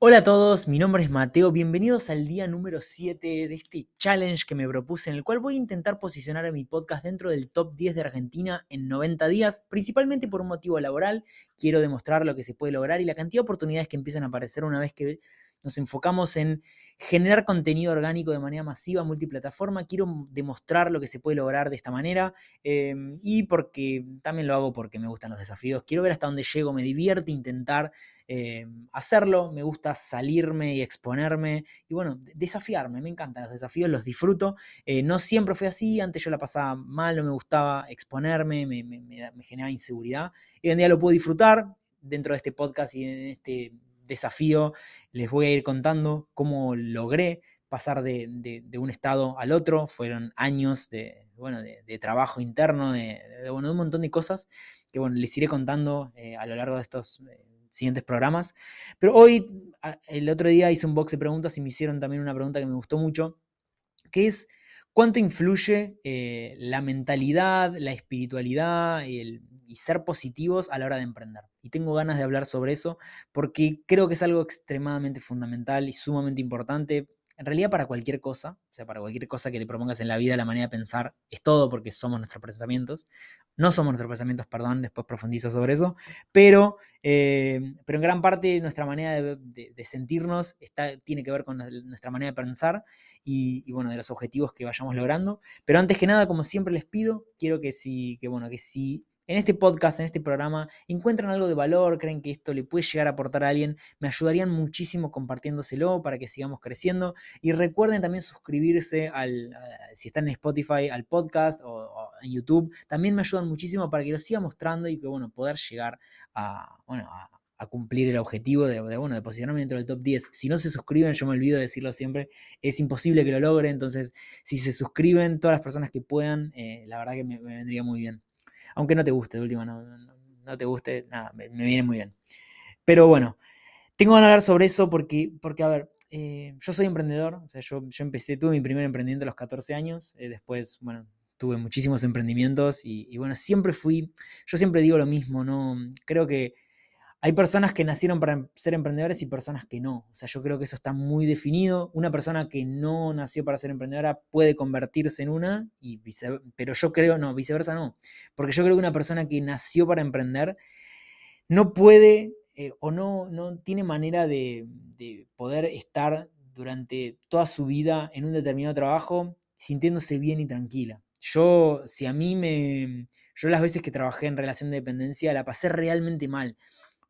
Hola a todos, mi nombre es Mateo, bienvenidos al día número 7 de este challenge que me propuse en el cual voy a intentar posicionar a mi podcast dentro del top 10 de Argentina en 90 días, principalmente por un motivo laboral, quiero demostrar lo que se puede lograr y la cantidad de oportunidades que empiezan a aparecer una vez que nos enfocamos en generar contenido orgánico de manera masiva, multiplataforma. Quiero demostrar lo que se puede lograr de esta manera em, y porque también lo hago porque me gustan los desafíos. Quiero ver hasta dónde llego, me divierte intentar em, hacerlo, me gusta salirme y exponerme y bueno, desafiarme, me encantan los desafíos, los disfruto. Eh, no siempre fue así, antes yo la pasaba mal, no me gustaba exponerme, me, generaba inseguridad. Hoy en día lo puedo disfrutar dentro de este podcast y en este desafío. Les voy a ir contando cómo logré pasar de, un estado al otro. Fueron años de, bueno, de, trabajo interno, de, bueno, un montón de cosas que bueno, les iré contando eh, a lo largo de estos eh, siguientes programas. Pero hoy, el otro día hice un box de preguntas y me hicieron también una pregunta que me gustó mucho, que es cuánto influye eh, la mentalidad, la espiritualidad y el y ser positivos a la hora de emprender. Y tengo ganas de hablar sobre eso porque creo que es algo extremadamente fundamental y sumamente importante. En realidad para cualquier cosa, o sea, para cualquier cosa que te propongas en la vida, la manera de pensar es todo porque somos nuestros pensamientos. No somos nuestros pensamientos, perdón, después profundizo sobre eso, pero, eh, pero en gran parte nuestra manera de, sentirnos está, tiene que ver con nuestra manera de pensar y, bueno, de los objetivos que vayamos logrando. Pero antes que nada, como siempre les pido, quiero que si, que bueno, que si en este podcast, en este programa, encuentran algo de valor, creen que esto le puede llegar a aportar a alguien, me ayudarían muchísimo compartiéndoselo para que sigamos creciendo. Y recuerden también suscribirse al, si están en Spotify, al podcast o, en YouTube. También me ayudan muchísimo para que lo siga mostrando y que, bueno, poder llegar a, bueno, a, cumplir el objetivo de, bueno, de posicionarme dentro del top 10. Si no se suscriben, yo me olvido de decirlo siempre, es imposible que lo logre. Entonces, si se suscriben, todas las personas que puedan, eh, la verdad que me vendría muy bien. Aunque no te guste, de última, no, te guste, nada, me, viene muy bien. Pero bueno, tengo que hablar sobre eso porque, porque a ver, eh, yo soy emprendedor, o sea, yo, yo, empecé, tuve mi primer emprendimiento a los 14 años, eh, después, bueno, tuve muchísimos emprendimientos y, y, bueno, siempre fui, yo siempre digo lo mismo, ¿no? Creo que hay personas que nacieron para ser emprendedores y personas que no. O sea, yo creo que eso está muy definido. Una persona que no nació para ser emprendedora puede convertirse en una, y pero yo creo, no, viceversa no. Porque yo creo que una persona que nació para emprender no puede eh, o no, no tiene manera de, de poder estar durante toda su vida en un determinado trabajo sintiéndose bien y tranquila. Yo, si a mí me... Yo las veces que trabajé en relación de dependencia la pasé realmente mal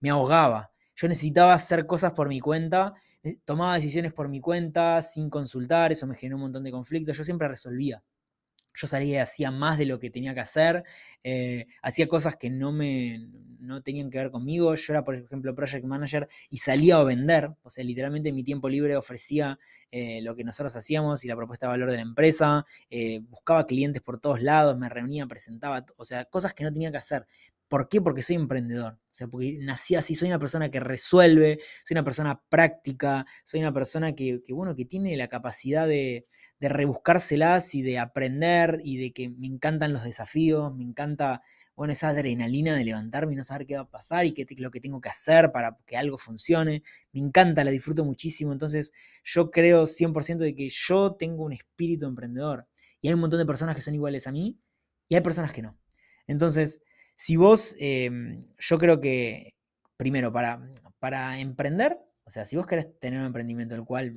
me ahogaba. Yo necesitaba hacer cosas por mi cuenta, eh, tomaba decisiones por mi cuenta sin consultar, eso me generó un montón de conflictos, yo siempre resolvía. Yo salía y hacía más de lo que tenía que hacer, eh, hacía cosas que no, me, no tenían que ver conmigo. Yo era, por ejemplo, project manager y salía a vender, o sea, literalmente en mi tiempo libre ofrecía eh, lo que nosotros hacíamos y la propuesta de valor de la empresa, buscaba clientes por todos lados, me reunía, presentaba, o sea, cosas que no tenía que hacer. ¿Por qué? Porque soy emprendedor. O sea, porque nací así, soy una persona que resuelve, soy una persona práctica, soy una persona que, bueno, que tiene la capacidad de, rebuscárselas y de aprender y de que me encantan los desafíos, me encanta, bueno, esa adrenalina de levantarme y no saber qué va a pasar y qué lo que tengo que hacer para que algo funcione. Me encanta, la disfruto muchísimo. Entonces, yo creo 100% de que yo tengo un espíritu emprendedor. Y hay un montón de personas que son iguales a mí y hay personas que no. Entonces, si vos, em, yo creo que, primero, para, para emprender, o sea, si vos querés tener un emprendimiento el cual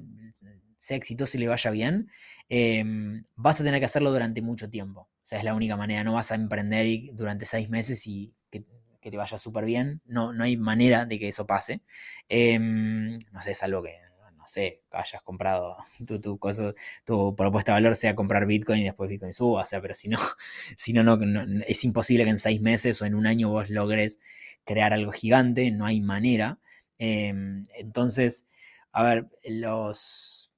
sea exitoso y le vaya bien, em, vas a tener que hacerlo durante mucho tiempo. O sea, es la única manera. No vas a emprender durante seis meses y que, te vaya súper bien. No, no hay manera de que eso pase. Em, no sé, es algo que sé, hayas comprado tu, tu, tu propuesta de valor sea comprar Bitcoin y después Bitcoin suba, o sea, pero si no, si no, no, es imposible que en seis meses o en un año vos logres crear algo gigante, no hay manera. Em, entonces, a ver, los...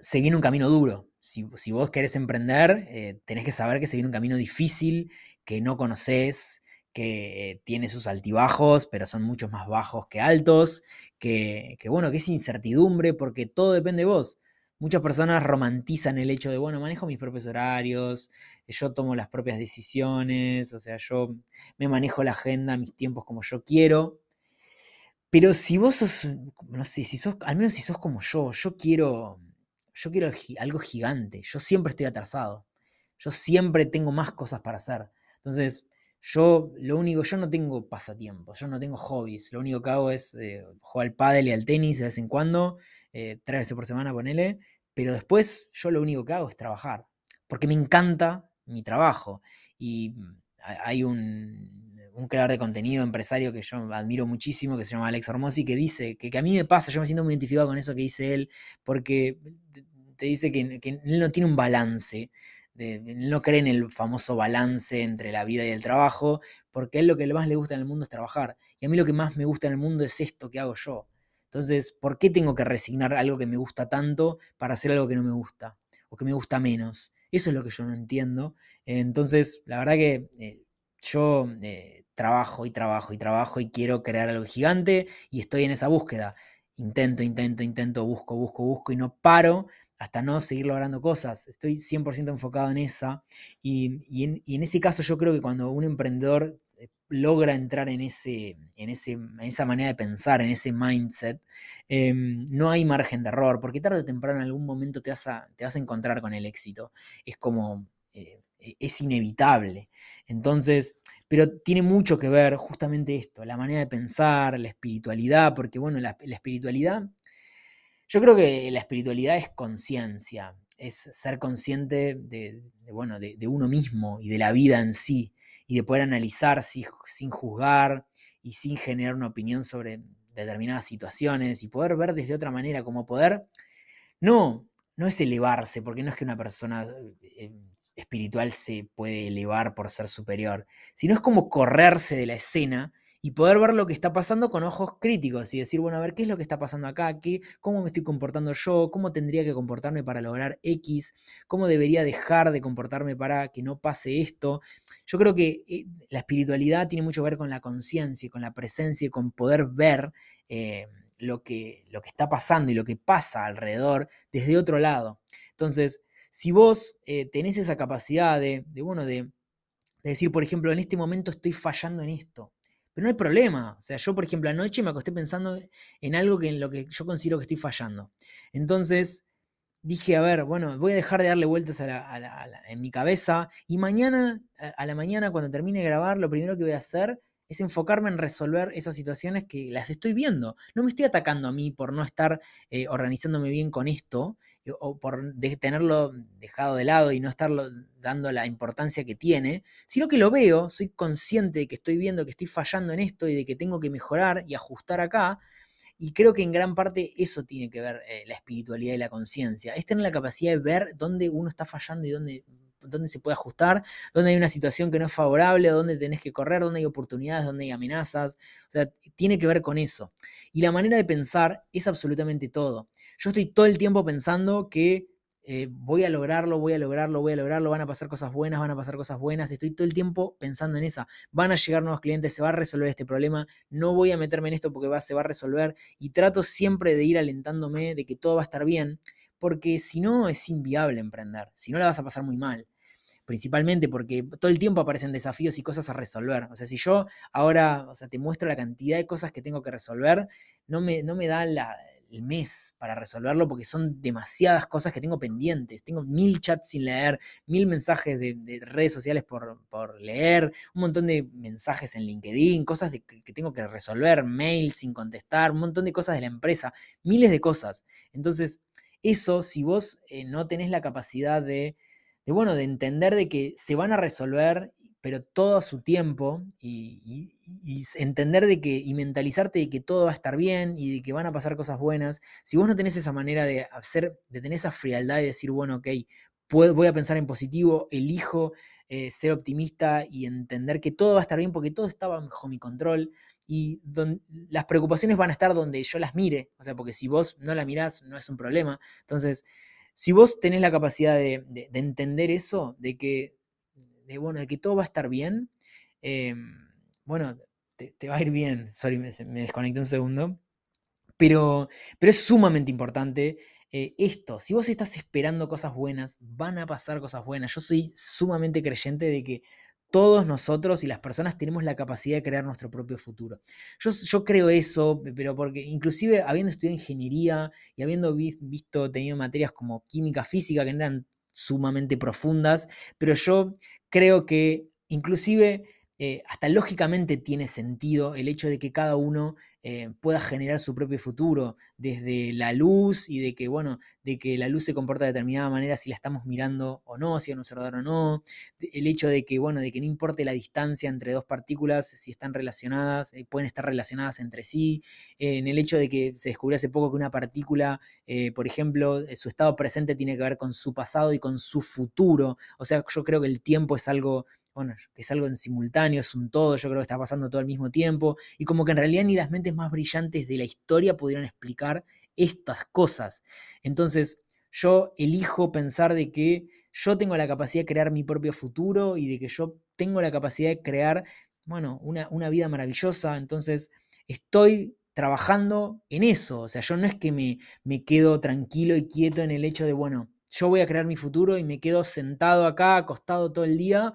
Se viene un camino duro. Si, vos querés emprender, eh, tenés que saber que se viene un camino difícil, que no conoces, que tiene sus altibajos, pero son muchos más bajos que altos, que, bueno, que es incertidumbre porque todo depende de vos. Muchas personas romantizan el hecho de, bueno, manejo mis propios horarios, yo tomo las propias decisiones, o sea, yo me manejo la agenda, mis tiempos como yo quiero. Pero si vos sos, no sé, si sos, al menos si sos como yo, yo quiero, yo quiero algo gigante, yo siempre estoy atrasado, yo siempre tengo más cosas para hacer. Entonces, yo lo único, yo no tengo pasatiempos, yo no tengo hobbies, lo único que hago es eh, jugar al pádel y al tenis de vez en cuando, eh, tres veces por semana ponele, pero después yo lo único que hago es trabajar, porque me encanta mi trabajo. Y mm, hay un, creador de contenido empresario que yo admiro muchísimo, que se llama Alex Hormozzi, que dice que, a mí me pasa, yo me siento muy identificado con eso que dice él, porque te dice que, él no tiene un balance, no cree en el famoso balance entre la vida y el trabajo, porque a él lo que más le gusta en el mundo es trabajar, y a mí lo que más me gusta en el mundo es esto que hago yo. Entonces, ¿por qué tengo que resignar algo que me gusta tanto para hacer algo que no me gusta? O que me gusta menos. Eso es lo que yo no entiendo. Entonces, la verdad que eh, yo eh, trabajo y trabajo y trabajo y quiero crear algo gigante y estoy en esa búsqueda. Intento, intento, intento, busco, busco, busco y no paro hasta no seguir logrando cosas. Estoy 100% enfocado en esa y, en, ese caso yo creo que cuando un emprendedor eh, logra entrar en, ese, en, ese, en esa manera de pensar, en ese mindset, em, no hay margen de error, porque tarde o temprano en algún momento te vas a, te vas a encontrar con el éxito. Es como, eh, e, es inevitable. Entonces, pero tiene mucho que ver justamente esto, la manera de pensar, la espiritualidad, porque bueno, la, espiritualidad, yo creo que la espiritualidad es conciencia, es ser consciente de, bueno, de, uno mismo y de la vida en sí, y de poder analizar sin juzgar y sin generar una opinión sobre determinadas situaciones y poder ver desde otra manera, como poder, no, no es elevarse, porque no es que una persona eh, espiritual se puede elevar por ser superior, sino es como correrse de la escena y poder ver lo que está pasando con ojos críticos y decir, bueno, a ver, ¿qué es lo que está pasando acá? ¿Qué, ¿Cómo me estoy comportando yo? ¿Cómo tendría que comportarme para lograr X? ¿Cómo debería dejar de comportarme para que no pase esto? Yo creo que eh, la espiritualidad tiene mucho que ver con la conciencia con la presencia y con poder ver eh, lo, que, lo que está pasando y lo que pasa alrededor desde otro lado. Entonces, si vos eh, tenés esa capacidad de, bueno, de, decir, por ejemplo, en este momento estoy fallando en esto, pero no hay problema. O sea, yo, por ejemplo, anoche me acosté pensando en algo que en lo que yo considero que estoy fallando. Entonces dije, a ver, bueno, voy a dejar de darle vueltas en mi cabeza y mañana, a, la mañana, cuando termine de grabar, lo primero que voy a hacer es enfocarme en resolver esas situaciones que las estoy viendo. No me estoy atacando a mí por no estar eh, organizándome bien con esto, o por tenerlo dejado de lado y no estarlo dando la importancia que tiene, sino que lo veo, soy consciente de que estoy viendo que estoy fallando en esto y de que tengo que mejorar y ajustar acá. Y creo que en gran parte eso tiene que ver eh, la espiritualidad y la conciencia. Es tener la capacidad de ver dónde uno está fallando y dónde, dónde se puede ajustar, dónde hay una situación que no es favorable, dónde tenés que correr, dónde hay oportunidades, dónde hay amenazas. O sea, tiene que ver con eso. Y la manera de pensar es absolutamente todo. Yo estoy todo el tiempo pensando que eh, voy a lograrlo, voy a lograrlo, voy a lograrlo, van a pasar cosas buenas, van a pasar cosas buenas, estoy todo el tiempo pensando en esa, van a llegar nuevos clientes, se va a resolver este problema, no voy a meterme en esto porque va, se va a resolver y trato siempre de ir alentándome de que todo va a estar bien, porque si no es inviable emprender, si no la vas a pasar muy mal principalmente porque todo el tiempo aparecen desafíos y cosas a resolver. O sea, si yo ahora, o sea, te muestro la cantidad de cosas que tengo que resolver, no me, no me da el mes para resolverlo porque son demasiadas cosas que tengo pendientes. Tengo mil chats sin leer, mil mensajes de, redes sociales por, leer, un montón de mensajes en LinkedIn, cosas que, tengo que resolver, mails sin contestar, un montón de cosas de la empresa, miles de cosas. Entonces, eso, si vos eh, no tenés la capacidad de de bueno, de entender de que se van a resolver, pero todo a su tiempo, y, entender de que, y mentalizarte de que todo va a estar bien y de que van a pasar cosas buenas, si vos no tenés esa manera de hacer, de tener esa frialdad y decir, bueno, ok, voy a pensar en positivo, elijo eh, ser optimista y entender que todo va a estar bien porque todo está bajo mi control y las preocupaciones van a estar donde yo las mire, o sea, porque si vos no las mirás no es un problema. Entonces, si vos tenés la capacidad de, entender eso, de que, de, bueno, de que todo va a estar bien, em, bueno, te, va a ir bien. Sorry, me, desconecté un segundo. Pero, pero es sumamente importante eh, esto. Si vos estás esperando cosas buenas, van a pasar cosas buenas. Yo soy sumamente creyente de que todos nosotros y las personas tenemos la capacidad de crear nuestro propio futuro. Yo, creo eso, pero porque inclusive habiendo estudiado ingeniería y habiendo visto, tenido materias como química, física, que eran sumamente profundas, pero yo creo que inclusive eh, hasta lógicamente tiene sentido el hecho de que cada uno eh, pueda generar su propio futuro, desde la luz y de que, bueno, de que la luz se comporta de determinada manera si la estamos mirando o no, si es un observador o no, el hecho de que, bueno, de que no importe la distancia entre dos partículas, si están relacionadas, eh, pueden estar relacionadas entre sí, en el hecho de que se descubrió hace poco que una partícula, por ejemplo, su estado presente tiene que ver con su pasado y con su futuro, o sea, yo creo que el tiempo es algo bueno, que es algo en simultáneo, es un todo, yo creo que está pasando todo al mismo tiempo, y como que en realidad ni las mentes más brillantes de la historia pudieron explicar estas cosas. Entonces, yo elijo pensar de que yo tengo la capacidad de crear mi propio futuro y de que yo tengo la capacidad de crear, bueno, una, una vida maravillosa, entonces estoy trabajando en eso, o sea, yo no es que me, me quedo tranquilo y quieto en el hecho de, bueno, yo voy a crear mi futuro y me quedo sentado acá, acostado todo el día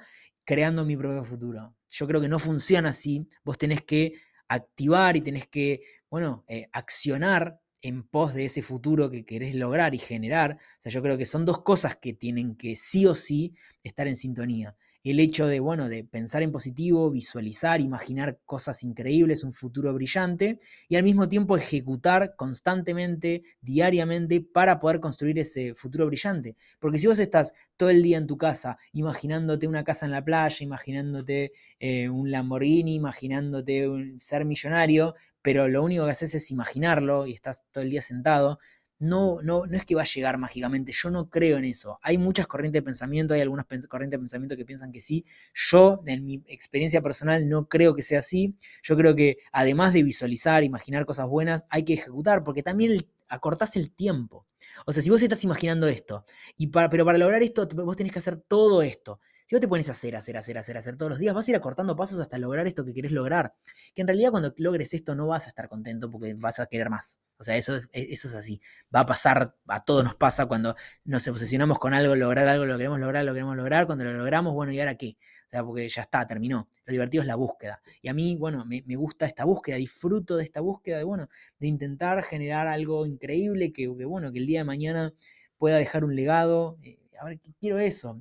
creando mi propio futuro. Yo creo que no funciona así. Vos tenés que activar y tenés que, bueno, eh, accionar en pos de ese futuro que querés lograr y generar. O sea, yo creo que son dos cosas que tienen que sí o sí estar en sintonía el hecho de, bueno, de pensar en positivo, visualizar, imaginar cosas increíbles, un futuro brillante, y al mismo tiempo ejecutar constantemente, diariamente, para poder construir ese futuro brillante. Porque si vos estás todo el día en tu casa, imaginándote una casa en la playa, imaginándote eh, un Lamborghini, imaginándote un, ser millonario, pero lo único que haces es imaginarlo y estás todo el día sentado, no, no, no es que va a llegar mágicamente, yo no creo en eso. Hay muchas corrientes de pensamiento, hay algunas corrientes de pensamiento que piensan que sí. Yo, en mi experiencia personal, no creo que sea así. Yo creo que además de visualizar, imaginar cosas buenas, hay que ejecutar, porque también acortás el tiempo. O sea, si vos estás imaginando esto, y para, pero para lograr esto, vos tenés que hacer todo esto. Si vos te pones a hacer, hacer, hacer, hacer, hacer todos los días, vas a ir acortando pasos hasta lograr esto que querés lograr. Que en realidad cuando logres esto no vas a estar contento porque vas a querer más. O sea, eso, e, eso es así. Va a pasar, a todos nos pasa cuando nos obsesionamos con algo, lograr algo, lo queremos lograr, lo queremos lograr. Cuando lo logramos, bueno, ¿y ahora qué? O sea, porque ya está, terminó. Lo divertido es la búsqueda. Y a mí, bueno, me, gusta esta búsqueda, disfruto de esta búsqueda, de, bueno, de intentar generar algo increíble que, bueno, que el día de mañana pueda dejar un legado. A ver, quiero eso.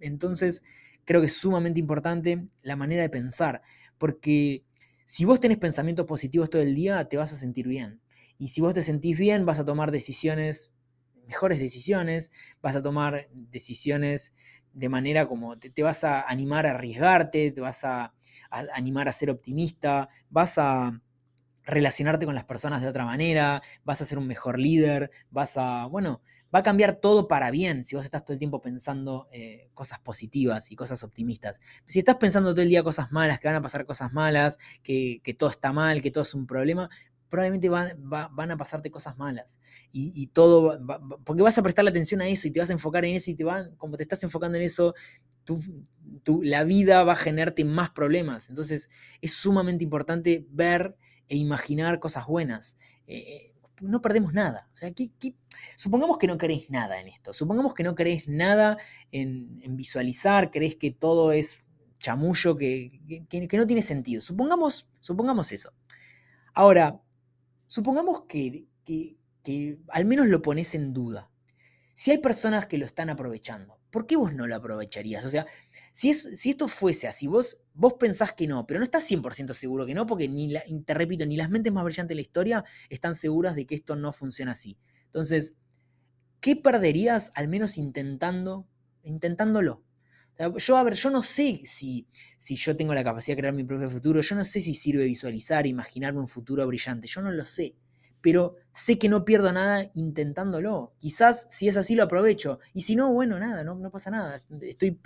Entonces, creo que es sumamente importante la manera de pensar, porque si vos tenés pensamientos positivos todo el día, te vas a sentir bien. Y si vos te sentís bien, vas a tomar decisiones, mejores decisiones, vas a tomar decisiones de manera como te, vas a animar a arriesgarte, te vas a, animar a ser optimista, vas a relacionarte con las personas de otra manera, vas a ser un mejor líder, vas a, bueno, va a cambiar todo para bien si vos estás todo el tiempo pensando eh, cosas positivas y cosas optimistas. Si estás pensando todo el día cosas malas, que van a pasar cosas malas, que, todo está mal, que todo es un problema, probablemente van a pasarte cosas malas. Y, todo, porque vas a prestar la atención a eso y te vas a enfocar en eso y te van, como te estás enfocando en eso, la vida va a generarte más problemas. Entonces es sumamente importante ver e imaginar cosas buenas. Eh, eh, no perdemos nada. O sea, supongamos que no queréis nada en esto. Supongamos que no queréis nada en, visualizar, creéis que todo es chamullo, que, no tiene sentido. Supongamos, supongamos eso. Ahora, supongamos que, que al menos lo pones en duda. Si hay personas que lo están aprovechando, ¿por qué vos no lo aprovecharías? O sea, si, esto fuese así, vos, vos pensás que no, pero no estás 100% seguro que no, porque ni te repito, ni las mentes más brillantes de la historia están seguras de que esto no funciona así. Entonces, ¿qué perderías al menos intentando, intentándolo? yo, a ver, yo no sé si, si yo tengo la capacidad de crear mi propio futuro, yo no sé si sirve visualizar, imaginarme un futuro brillante, yo no lo sé pero sé que no pierdo nada intentándolo. Quizás si es así lo aprovecho. Y si no, bueno, nada, no, pasa nada. Estoy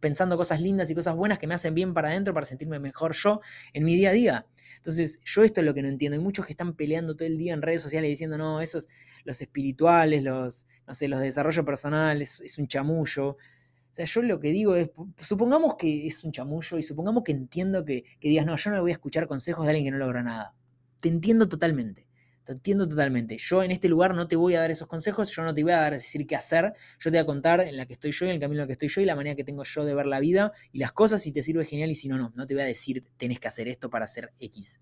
pensando cosas lindas y cosas buenas que me hacen bien para adentro, para sentirme mejor yo en mi día a día. Entonces, yo esto es lo que no entiendo. Hay muchos que están peleando todo el día en redes sociales diciendo, no, esos, los espirituales, los, no sé, los de desarrollo personal, es, un chamullo. O sea, yo lo que digo es, supongamos que es un chamullo y supongamos que entiendo que, que digas, no, yo no voy a escuchar consejos de alguien que no logra nada. Te entiendo totalmente Te entiendo totalmente. Yo en este lugar no te voy a dar esos consejos, yo no te voy a decir qué hacer, yo te voy a contar en la que estoy yo, en el camino en el que estoy yo y la manera que tengo yo de ver la vida y las cosas, si te sirve genial y si no, no. No te voy a decir tenés que hacer esto para hacer X.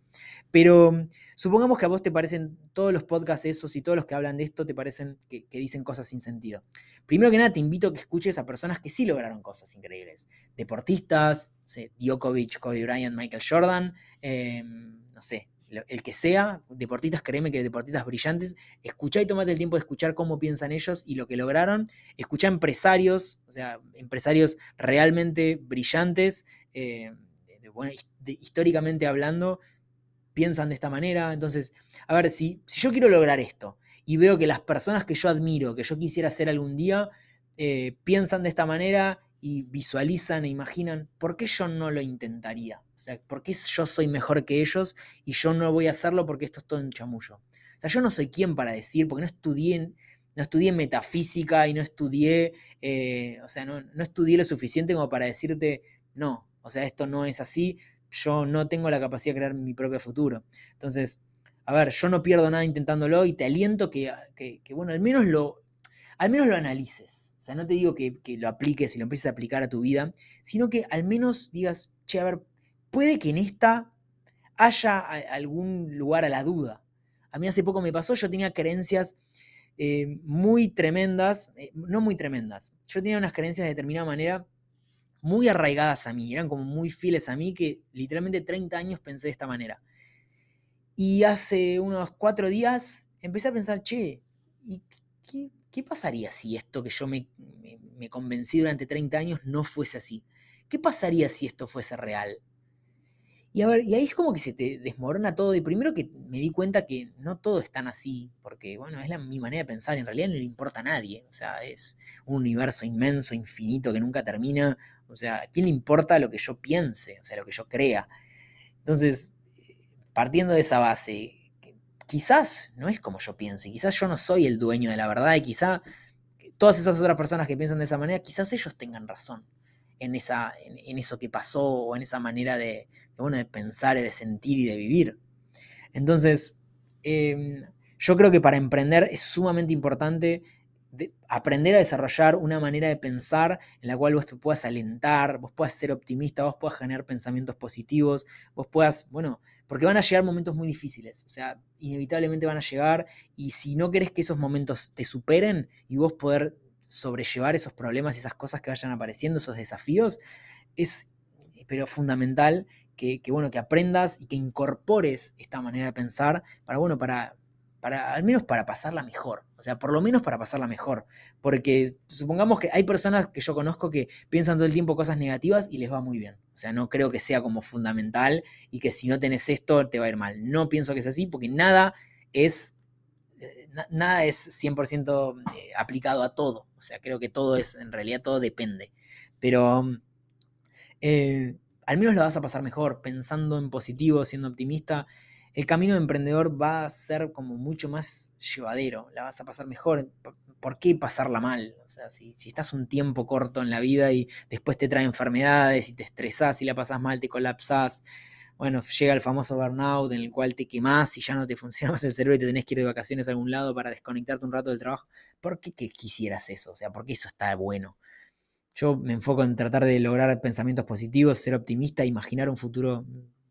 Pero mm, supongamos que a vos te parecen todos los podcasts esos y todos los que hablan de esto te parecen que, dicen cosas sin sentido. Primero que nada, te invito a que escuches a personas que sí lograron cosas increíbles. Deportistas, no sé, Djokovic, Kobe Bryant, Michael Jordan, em, no sé, el que sea, deportistas, créeme que deportistas brillantes, escuchá y tomate el tiempo de escuchar cómo piensan ellos y lo que lograron. Escuchá empresarios, o sea, empresarios realmente brillantes, eh, históricamente hablando, piensan de esta manera. Entonces, a ver, si, si yo quiero lograr esto y veo que las personas que yo admiro, que yo quisiera hacer algún día, eh, piensan de esta manera y visualizan e imaginan, ¿por qué yo no lo intentaría? O sea, ¿por qué yo soy mejor que ellos y yo no voy a hacerlo porque esto es todo un chamullo? O sea, yo no soy quien para decir, porque no estudié, no estudié metafísica y no estudié, eh, o sea, no, no estudié lo suficiente como para decirte, no, o sea, esto no es así, yo no tengo la capacidad de crear mi propio futuro. Entonces, a ver, yo no pierdo nada intentándolo y te aliento que, que, que bueno, al menos lo, al menos lo analices. O sea, no te digo que, lo apliques y lo empieces a aplicar a tu vida, sino que al menos digas, che, a ver, puede que en esta haya algún lugar a la duda. A mí hace poco me pasó, yo tenía creencias eh, muy tremendas, eh, no muy tremendas, yo tenía unas creencias de determinada manera muy arraigadas a mí, eran como muy fieles a mí, que literalmente 30 años pensé de esta manera. Y hace unos cuatro días empecé a pensar, che, ¿y qué, ¿qué pasaría si esto que yo me, convencí durante 30 años no fuese así? ¿Qué pasaría si esto fuese real? Y, a ver, y ahí es como que se te desmorona todo. Y primero que me di cuenta que no todo es tan así, porque bueno, es la, mi manera de pensar. En realidad no le importa a nadie. O sea, es un universo inmenso, infinito, que nunca termina. O sea, ¿a quién le importa lo que yo piense? O sea, lo que yo crea. Entonces, partiendo de esa base, quizás no es como yo pienso, y quizás yo no soy el dueño de la verdad, y quizás todas esas otras personas que piensan de esa manera, quizás ellos tengan razón en, esa, en, eso que pasó o en esa manera de, bueno, de pensar de sentir y de vivir. Entonces, em, yo creo que para emprender es sumamente importante aprender a desarrollar una manera de pensar en la cual vos te puedas alentar, vos puedas ser optimista, vos puedas generar pensamientos positivos, vos puedas, bueno, porque van a llegar momentos muy difíciles, o sea, inevitablemente van a llegar y si no querés que esos momentos te superen y vos poder sobrellevar esos problemas y esas cosas que vayan apareciendo, esos desafíos, es pero fundamental que, que, bueno, que aprendas y que incorpores esta manera de pensar para, bueno, para, para, al menos para pasarla mejor. O sea, por lo menos para pasarla mejor. Porque supongamos que hay personas que yo conozco que piensan todo el tiempo cosas negativas y les va muy bien. O sea, no creo que sea como fundamental y que si no tenés esto te va a ir mal. No pienso que es así porque nada es, eh, nada es 100% eh, aplicado a todo. O sea, creo que todo es, en realidad todo depende. Pero eh, al menos lo vas a pasar mejor pensando en positivo, siendo optimista el camino de emprendedor va a ser como mucho más llevadero, la vas a pasar mejor. ¿Por qué pasarla mal? O sea, si, estás un tiempo corto en la vida y después te trae enfermedades y te estresás y la pasas mal, te colapsás, bueno, llega el famoso burnout en el cual te quemás y ya no te funciona más el cerebro y te tenés que ir de vacaciones a algún lado para desconectarte un rato del trabajo. ¿Por qué quisieras eso? O sea, ¿por qué eso está bueno? Yo me enfoco en tratar de lograr pensamientos positivos, ser optimista, imaginar un futuro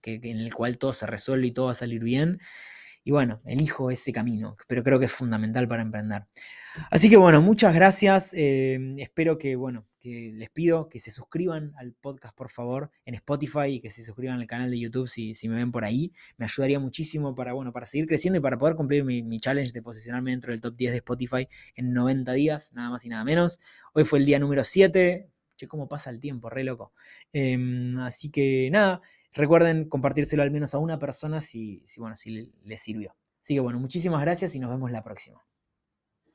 en el cual todo se resuelve y todo va a salir bien. Y bueno, elijo ese camino, pero creo que es fundamental para emprender. Así que bueno, muchas gracias. Eh, espero que, bueno, que les pido que se suscriban al podcast, por favor, en Spotify y que se suscriban al canal de YouTube si, si me ven por ahí. Me ayudaría muchísimo para, bueno, para seguir creciendo y para poder cumplir mi, mi, challenge de posicionarme dentro del top 10 de Spotify en 90 días, nada más y nada menos. Hoy fue el día número 7. Che, cómo pasa el tiempo, re loco. Em, así que nada, Recuerden compartírselo al menos a una persona si, si, bueno, si les sirvió. Así que bueno, muchísimas gracias y nos vemos la próxima.